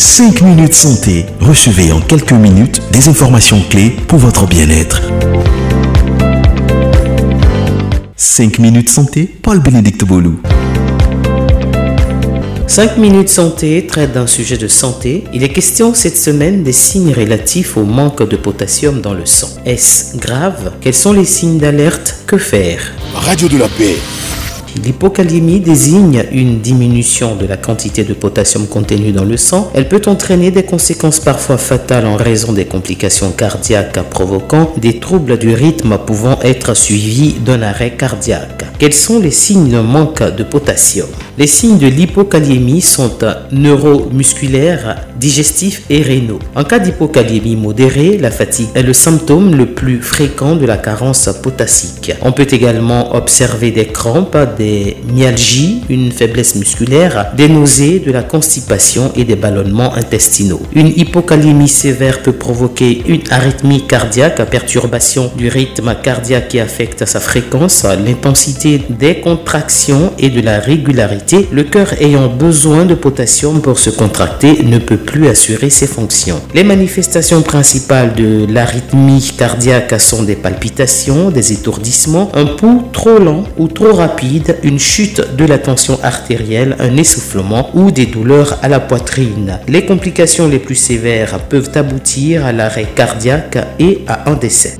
5 minutes santé. Recevez en quelques minutes des informations clés pour votre bien-être. 5 minutes santé, Paul-Bénédicte Boulou. 5 minutes santé traite d'un sujet de santé. Il est question cette semaine des signes relatifs au manque de potassium dans le sang. Est-ce grave? Quels sont les signes d'alerte? Que faire? Radio de la paix. L'hypokaliémie désigne une diminution de la quantité de potassium contenu dans le sang. Elle peut entraîner des conséquences parfois fatales en raison des complications cardiaques provoquant des troubles du rythme pouvant être suivis d'un arrêt cardiaque. Quels sont les signes de manque de potassium? Les signes de l'hypokaliémie sont neuromusculaires, digestifs et rénaux. En cas d'hypokaliémie modérée, la fatigue est le symptôme le plus fréquent de la carence potassique. On peut également observer des crampes, des myalgies, une faiblesse musculaire, des nausées, de la constipation et des ballonnements intestinaux. Une hypokaliémie sévère peut provoquer une arythmie cardiaque, perturbation du rythme cardiaque qui affecte sa fréquence, l'intensité des contractions et de la régularité. Le cœur ayant besoin de potassium pour se contracter ne peut plus assurer ses fonctions. Les manifestations principales de l'arythmie cardiaque sont des palpitations, des étourdissements, un pouls trop lent ou trop rapide, une chute de la tension artérielle, un essoufflement ou des douleurs à la poitrine. Les complications les plus sévères peuvent aboutir à l'arrêt cardiaque et à un décès.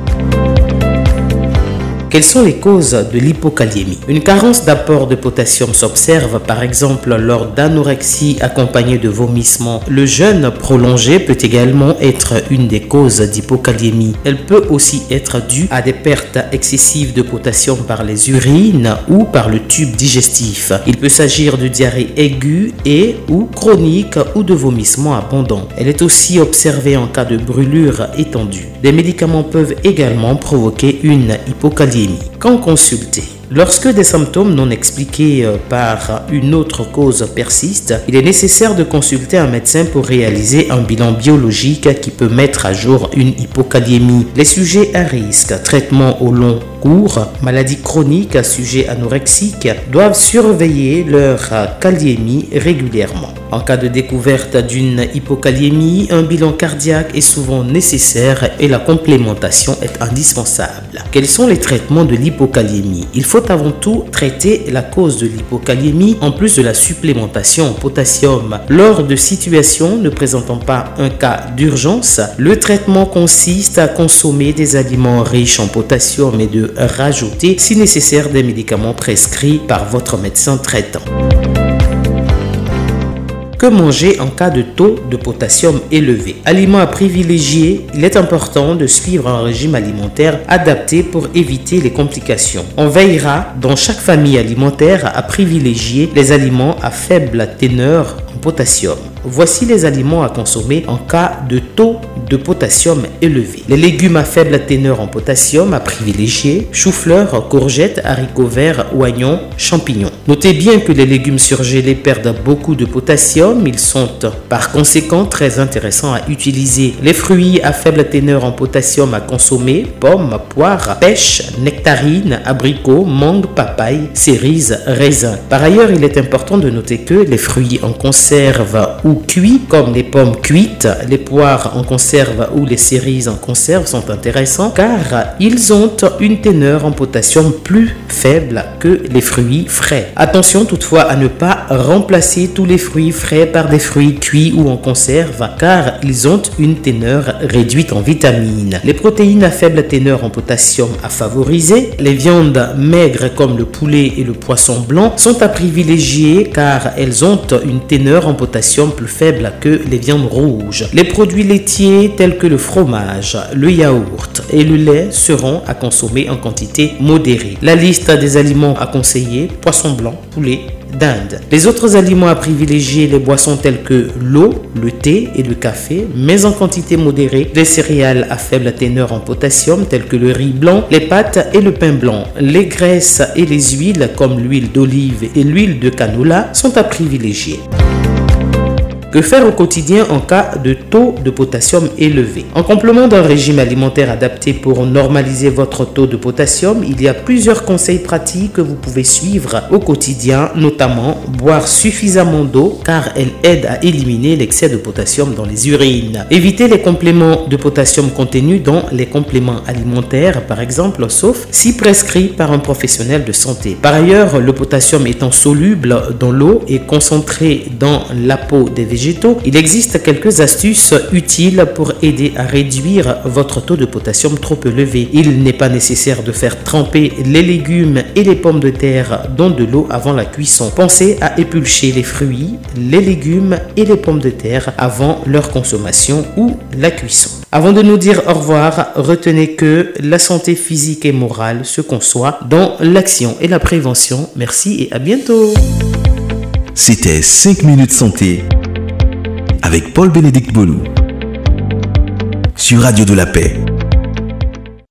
Quelles sont les causes de l'hypokaliémie Une carence d'apport de potassium s'observe par exemple lors d'anorexie accompagnée de vomissements. Le jeûne prolongé peut également être une des causes d'hypokaliémie. Elle peut aussi être due à des pertes excessives de potassium par les urines ou par le tube digestif. Il peut s'agir de diarrhée aiguë et ou chronique ou de vomissements abondants. Elle est aussi observée en cas de brûlure étendue. Des médicaments peuvent également provoquer une hypokaliémie quand consulter Lorsque des symptômes non expliqués euh, par une autre cause persistent, il est nécessaire de consulter un médecin pour réaliser un bilan biologique qui peut mettre à jour une hypokaliémie. Les sujets à risque, traitement au long cours, maladies chroniques, sujets anorexiques, doivent surveiller leur kaliémie régulièrement. En cas de découverte d'une hypokaliémie, un bilan cardiaque est souvent nécessaire et la complémentation est indispensable. Quels sont les traitements de l'hypokaliémie avant tout traiter la cause de l'hypokaliémie en plus de la supplémentation en potassium. Lors de situations ne présentant pas un cas d'urgence, le traitement consiste à consommer des aliments riches en potassium et de rajouter si nécessaire des médicaments prescrits par votre médecin traitant. Que manger en cas de taux de potassium élevé Aliments à privilégier, il est important de suivre un régime alimentaire adapté pour éviter les complications. On veillera dans chaque famille alimentaire à privilégier les aliments à faible teneur en potassium. Voici les aliments à consommer en cas de taux de potassium élevé. Les légumes à faible teneur en potassium à privilégier, chou-fleur, courgettes, haricots verts, oignons, champignons. Notez bien que les légumes surgelés perdent beaucoup de potassium, ils sont par conséquent très intéressants à utiliser. Les fruits à faible teneur en potassium à consommer, pommes, poires, pêches, nectarines, abricots, mangue, papaye, cerises, raisins. Par ailleurs, il est important de noter que les fruits en conserve ou cuits, comme les pommes cuites, les poires en conserve ou les cerises en conserve sont intéressants car ils ont une teneur en potassium plus faible que les fruits frais. Attention toutefois à ne pas remplacer tous les fruits frais par des fruits cuits ou en conserve car ils ont une teneur réduite en vitamines. Les protéines à faible teneur en potassium à favoriser, les viandes maigres comme le poulet et le poisson blanc sont à privilégier car elles ont une teneur en potassium plus faible que les viandes rouges. Les produits laitiers tels que le fromage, le yaourt et le lait seront à consommer en quantité modérée. La liste des aliments à conseiller, poisson blanc, poulet, d'Inde. Les autres aliments à privilégier, les boissons telles que l'eau, le thé et le café, mais en quantité modérée, les céréales à faible teneur en potassium telles que le riz blanc, les pâtes et le pain blanc. Les graisses et les huiles comme l'huile d'olive et l'huile de canola sont à privilégier. Que faire au quotidien en cas de taux de potassium élevé En complément d'un régime alimentaire adapté pour normaliser votre taux de potassium, il y a plusieurs conseils pratiques que vous pouvez suivre au quotidien, notamment boire suffisamment d'eau car elle aide à éliminer l'excès de potassium dans les urines. Évitez les compléments de potassium contenus dans les compléments alimentaires, par exemple, sauf si prescrit par un professionnel de santé. Par ailleurs, le potassium étant soluble dans l'eau et concentré dans la peau des il existe quelques astuces utiles pour aider à réduire votre taux de potassium trop élevé. Il n'est pas nécessaire de faire tremper les légumes et les pommes de terre dans de l'eau avant la cuisson. Pensez à épulcher les fruits, les légumes et les pommes de terre avant leur consommation ou la cuisson. Avant de nous dire au revoir, retenez que la santé physique et morale se conçoit dans l'action et la prévention. Merci et à bientôt. C'était 5 minutes santé avec Paul-Bénédicte Bolou sur Radio de la Paix